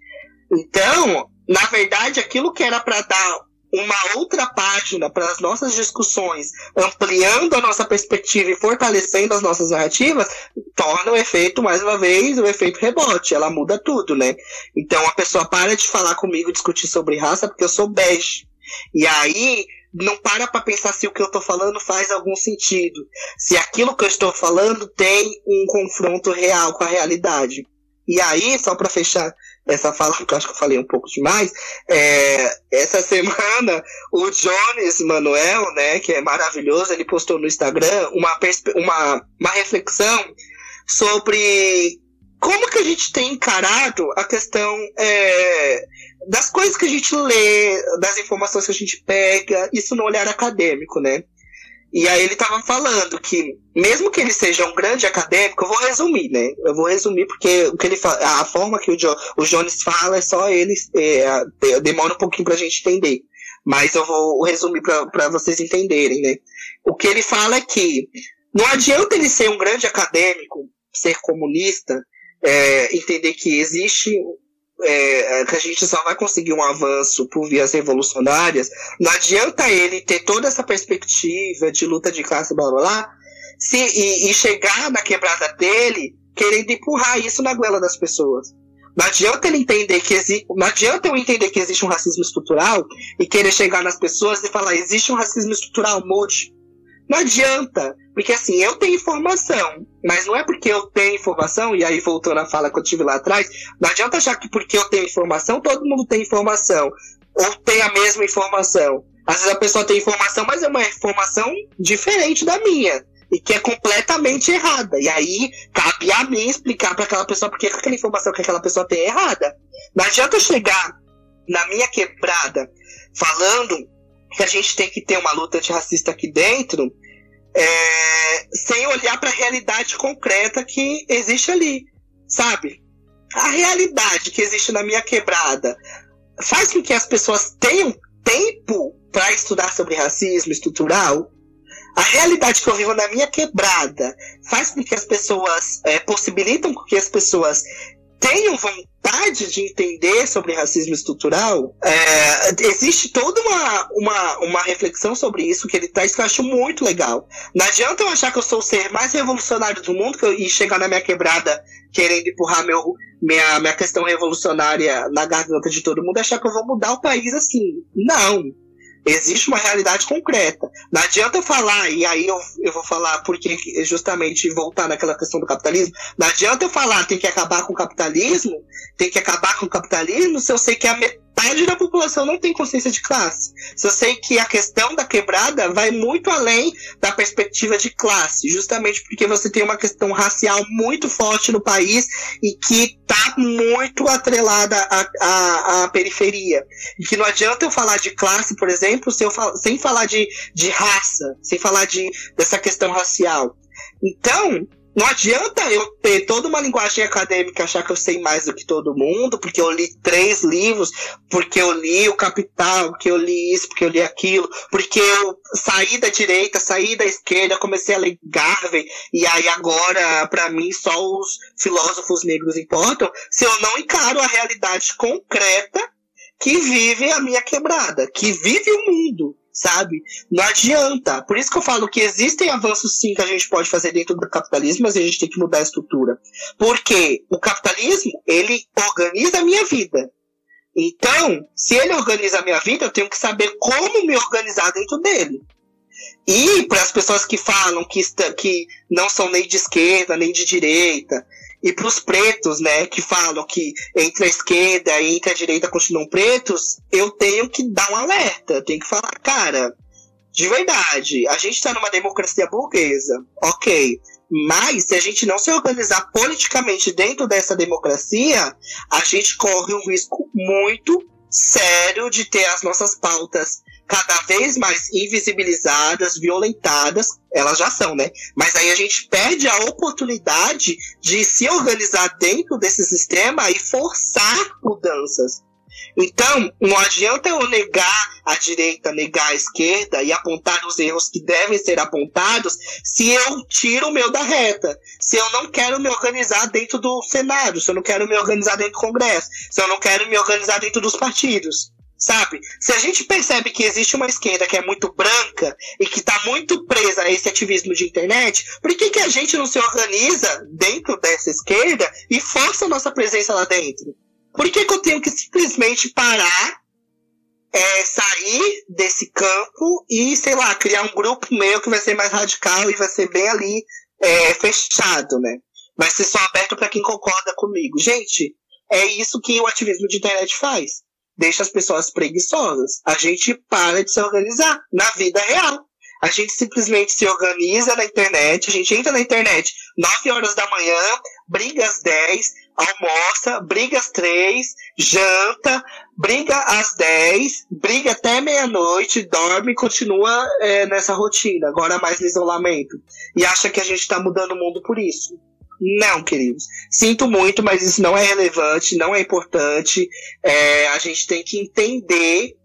Então, na verdade, aquilo que era para dar uma outra página para as nossas discussões, ampliando a nossa perspectiva e fortalecendo as nossas narrativas, torna o efeito, mais uma vez, o efeito rebote. Ela muda tudo, né? Então a pessoa para de falar comigo, discutir sobre raça, porque eu sou bege. E aí, não para para pensar se o que eu estou falando faz algum sentido. Se aquilo que eu estou falando tem um confronto real com a realidade. E aí, só para fechar essa fala, porque eu acho que eu falei um pouco demais. É, essa semana, o Jones Manuel, né, que é maravilhoso, ele postou no Instagram uma, uma, uma reflexão sobre como que a gente tem encarado a questão é, das coisas que a gente lê, das informações que a gente pega, isso no olhar acadêmico, né? E aí ele estava falando que, mesmo que ele seja um grande acadêmico, eu vou resumir, né? Eu vou resumir porque o que ele a forma que o, jo, o Jones fala é só ele, é, demora um pouquinho para a gente entender. Mas eu vou resumir para vocês entenderem, né? O que ele fala é que não adianta ele ser um grande acadêmico, ser comunista, é, entender que existe é, que a gente só vai conseguir um avanço por vias revolucionárias, não adianta ele ter toda essa perspectiva de luta de classe, blá blá blá, se, e, e chegar na quebrada dele querendo empurrar isso na goela das pessoas. Não adianta ele entender que existe. Não adianta eu entender que existe um racismo estrutural e querer chegar nas pessoas e falar, existe um racismo estrutural, mude. Não adianta. Porque assim, eu tenho informação, mas não é porque eu tenho informação, e aí voltando à fala que eu tive lá atrás, não adianta achar que porque eu tenho informação, todo mundo tem informação. Ou tem a mesma informação. Às vezes a pessoa tem informação, mas é uma informação diferente da minha. E que é completamente errada. E aí cabe a mim explicar para aquela pessoa porque aquela informação que aquela pessoa tem é errada. Não adianta chegar na minha quebrada falando que a gente tem que ter uma luta antirracista aqui dentro é, sem olhar para a realidade concreta que existe ali, sabe? A realidade que existe na minha quebrada faz com que as pessoas tenham tempo para estudar sobre racismo estrutural. A realidade que eu vivo na minha quebrada faz com que as pessoas é, possibilitam que as pessoas tenham vontade de entender sobre racismo estrutural, é, existe toda uma, uma, uma reflexão sobre isso que ele traz que eu acho muito legal. Não adianta eu achar que eu sou o ser mais revolucionário do mundo eu, e chegar na minha quebrada querendo empurrar meu, minha, minha questão revolucionária na garganta de todo mundo achar que eu vou mudar o país assim. Não. Existe uma realidade concreta. Não adianta eu falar, e aí eu, eu vou falar porque justamente voltar naquela questão do capitalismo. Não adianta eu falar tem que acabar com o capitalismo, tem que acabar com o capitalismo, se eu sei que a metade da população não tem consciência de classe. Se eu sei que a questão da quebrada vai muito além da perspectiva de classe, justamente porque você tem uma questão racial muito forte no país e que está muito atrelada à, à, à, periferia. E que não adianta eu falar de classe, por exemplo, sem, eu, sem falar de, de raça, sem falar de, dessa questão racial. Então, não adianta eu ter toda uma linguagem acadêmica achar que eu sei mais do que todo mundo, porque eu li três livros, porque eu li o Capital, porque eu li isso, porque eu li aquilo, porque eu saí da direita, saí da esquerda, comecei a ler Garvey, e aí agora, para mim, só os filósofos negros importam, se eu não encaro a realidade concreta que vive a minha quebrada, que vive o mundo sabe? Não adianta. Por isso que eu falo que existem avanços sim que a gente pode fazer dentro do capitalismo, mas a gente tem que mudar a estrutura. Porque o capitalismo, ele organiza a minha vida. Então, se ele organiza a minha vida, eu tenho que saber como me organizar dentro dele. E para as pessoas que falam que, que não são nem de esquerda, nem de direita, e para os pretos, né, que falam que entre a esquerda e entre a direita continuam pretos, eu tenho que dar um alerta. Tenho que falar, cara, de verdade, a gente está numa democracia burguesa, ok. Mas se a gente não se organizar politicamente dentro dessa democracia, a gente corre um risco muito sério de ter as nossas pautas cada vez mais invisibilizadas, violentadas, elas já são, né? Mas aí a gente perde a oportunidade de se organizar dentro desse sistema e forçar mudanças. Então, não adianta eu negar a direita, negar a esquerda e apontar os erros que devem ser apontados se eu tiro o meu da reta. Se eu não quero me organizar dentro do Senado, se eu não quero me organizar dentro do Congresso, se eu não quero me organizar dentro dos partidos. Sabe? Se a gente percebe que existe uma esquerda que é muito branca e que está muito presa a esse ativismo de internet, por que, que a gente não se organiza dentro dessa esquerda e força a nossa presença lá dentro? Por que, que eu tenho que simplesmente parar, é, sair desse campo e, sei lá, criar um grupo meu que vai ser mais radical e vai ser bem ali é, fechado, né? Vai ser só aberto para quem concorda comigo. Gente, é isso que o ativismo de internet faz. Deixa as pessoas preguiçosas. A gente para de se organizar na vida real. A gente simplesmente se organiza na internet, a gente entra na internet 9 horas da manhã, briga às 10, almoça, briga às 3, janta, briga às 10, briga até meia-noite, dorme e continua é, nessa rotina, agora mais no isolamento. E acha que a gente está mudando o mundo por isso. Não, queridos. Sinto muito, mas isso não é relevante, não é importante. É, a gente tem que entender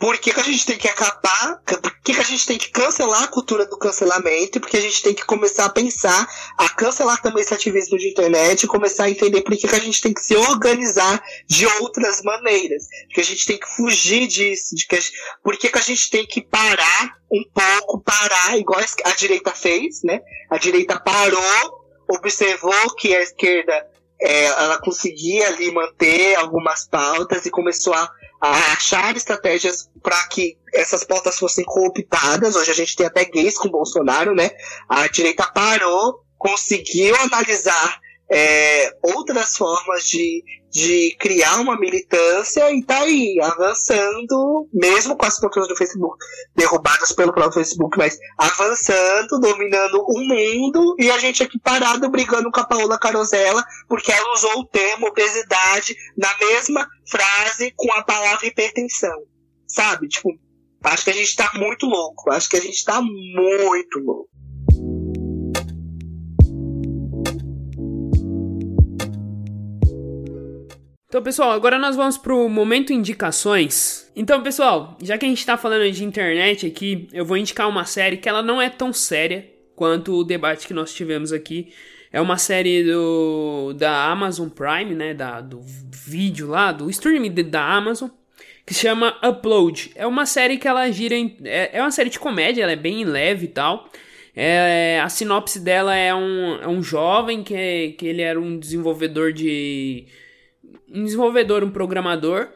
por que, que a gente tem que acabar, por que, que a gente tem que cancelar a cultura do cancelamento, porque a gente tem que começar a pensar, a cancelar também esse ativismo de internet e começar a entender por que, que a gente tem que se organizar de outras maneiras, que a gente tem que fugir disso, de que a, por que, que a gente tem que parar um pouco, parar, igual a direita fez, né? A direita parou, observou que a esquerda é, ela conseguia ali manter algumas pautas e começou a a achar estratégias para que essas pautas fossem cooptadas. Hoje a gente tem até gays com Bolsonaro, né? A direita parou, conseguiu analisar é, outras formas de, de criar uma militância e tá aí, avançando, mesmo com as procurações do Facebook derrubadas pelo próprio Facebook, mas avançando, dominando o mundo, e a gente aqui parado brigando com a Paola Carosella, porque ela usou o termo obesidade na mesma frase com a palavra hipertensão. Sabe? Tipo, acho que a gente tá muito louco, acho que a gente tá muito louco. Então, pessoal, agora nós vamos pro momento indicações. Então, pessoal, já que a gente tá falando de internet aqui, eu vou indicar uma série que ela não é tão séria quanto o debate que nós tivemos aqui. É uma série do, da Amazon Prime, né? Da, do vídeo lá, do streaming da Amazon, que chama Upload. É uma série que ela gira em. É, é uma série de comédia, ela é bem leve e tal. É, a sinopse dela é um, é um jovem que, que ele era um desenvolvedor de um desenvolvedor, um programador,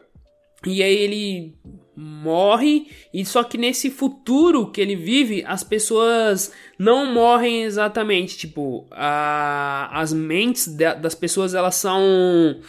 e aí ele morre, e só que nesse futuro que ele vive, as pessoas não morrem exatamente, tipo, a, as mentes das pessoas elas são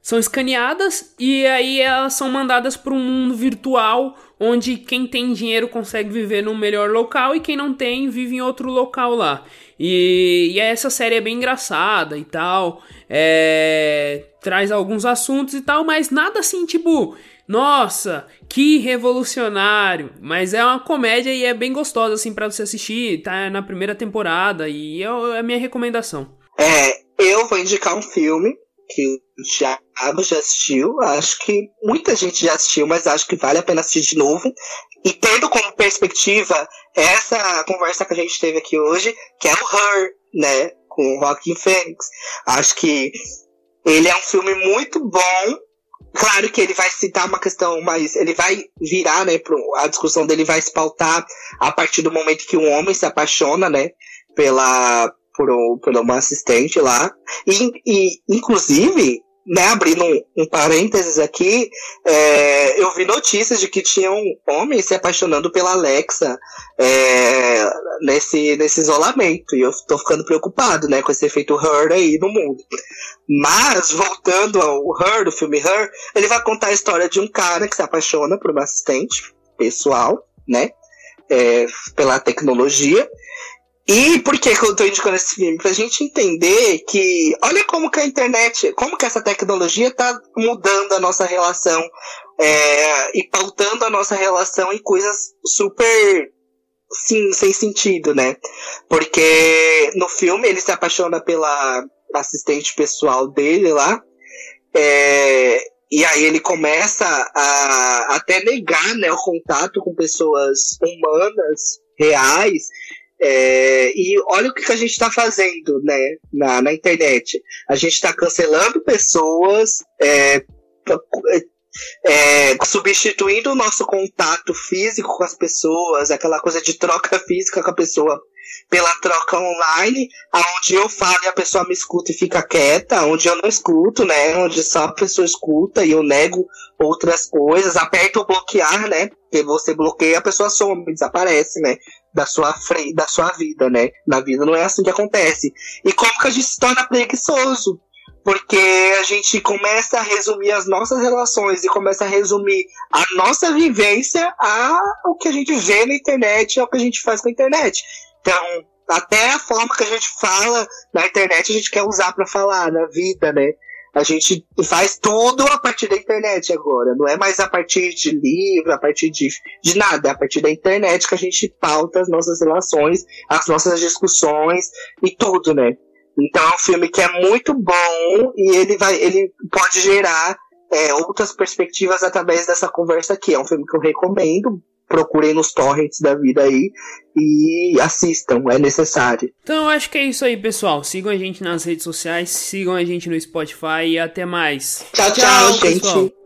são escaneadas e aí elas são mandadas para um mundo virtual onde quem tem dinheiro consegue viver num melhor local e quem não tem vive em outro local lá. E, e essa série é bem engraçada e tal. É, traz alguns assuntos e tal, mas nada assim, tipo, nossa, que revolucionário. Mas é uma comédia e é bem gostosa, assim, para você assistir. Tá na primeira temporada e é, é a minha recomendação. É, eu vou indicar um filme que o Thiago já assistiu. Acho que muita gente já assistiu, mas acho que vale a pena assistir de novo. E tendo como perspectiva essa conversa que a gente teve aqui hoje, que é o Her, né? Com o Joaquin Phoenix. Acho que ele é um filme muito bom Claro que ele vai citar uma questão, mas ele vai virar, né? Pro, a discussão dele vai se pautar a partir do momento que um homem se apaixona, né? Pela, por, por uma assistente lá. E, e inclusive, né, abrindo um, um parênteses aqui, é, eu vi notícias de que tinham homens se apaixonando pela Alexa é, nesse, nesse isolamento. E eu tô ficando preocupado, né, com esse efeito Her aí no mundo. Mas, voltando ao Her, do filme Her, ele vai contar a história de um cara que se apaixona por uma assistente pessoal, né, é, pela tecnologia. E por que, que eu estou indicando esse filme? Pra gente entender que, olha como que a internet, como que essa tecnologia está mudando a nossa relação é, e pautando a nossa relação em coisas super, sim, sem sentido, né? Porque no filme ele se apaixona pela assistente pessoal dele lá, é, e aí ele começa a até negar né, o contato com pessoas humanas, reais, é, e olha o que, que a gente está fazendo né, na, na internet. A gente está cancelando pessoas, é, é, substituindo o nosso contato físico com as pessoas, aquela coisa de troca física com a pessoa pela troca online, onde eu falo e a pessoa me escuta e fica quieta, onde eu não escuto, né? Onde só a pessoa escuta e eu nego outras coisas, aperto o bloquear, né? Porque você bloqueia, a pessoa some, desaparece, né? Da sua, frente, da sua vida, né? Na vida não é assim que acontece. E como que a gente se torna preguiçoso? porque a gente começa a resumir as nossas relações e começa a resumir a nossa vivência ao que a gente vê na internet, ao que a gente faz com a internet. Então, até a forma que a gente fala na internet a gente quer usar para falar na vida, né? A gente faz tudo a partir da internet agora. Não é mais a partir de livro, a partir de, de nada. É a partir da internet que a gente pauta as nossas relações, as nossas discussões e tudo, né? Então é um filme que é muito bom e ele vai, ele pode gerar é, outras perspectivas através dessa conversa aqui. É um filme que eu recomendo procurem nos torrents da vida aí e assistam, é necessário. Então eu acho que é isso aí, pessoal. Sigam a gente nas redes sociais, sigam a gente no Spotify e até mais. Tchau, tchau, tchau gente. Pessoal.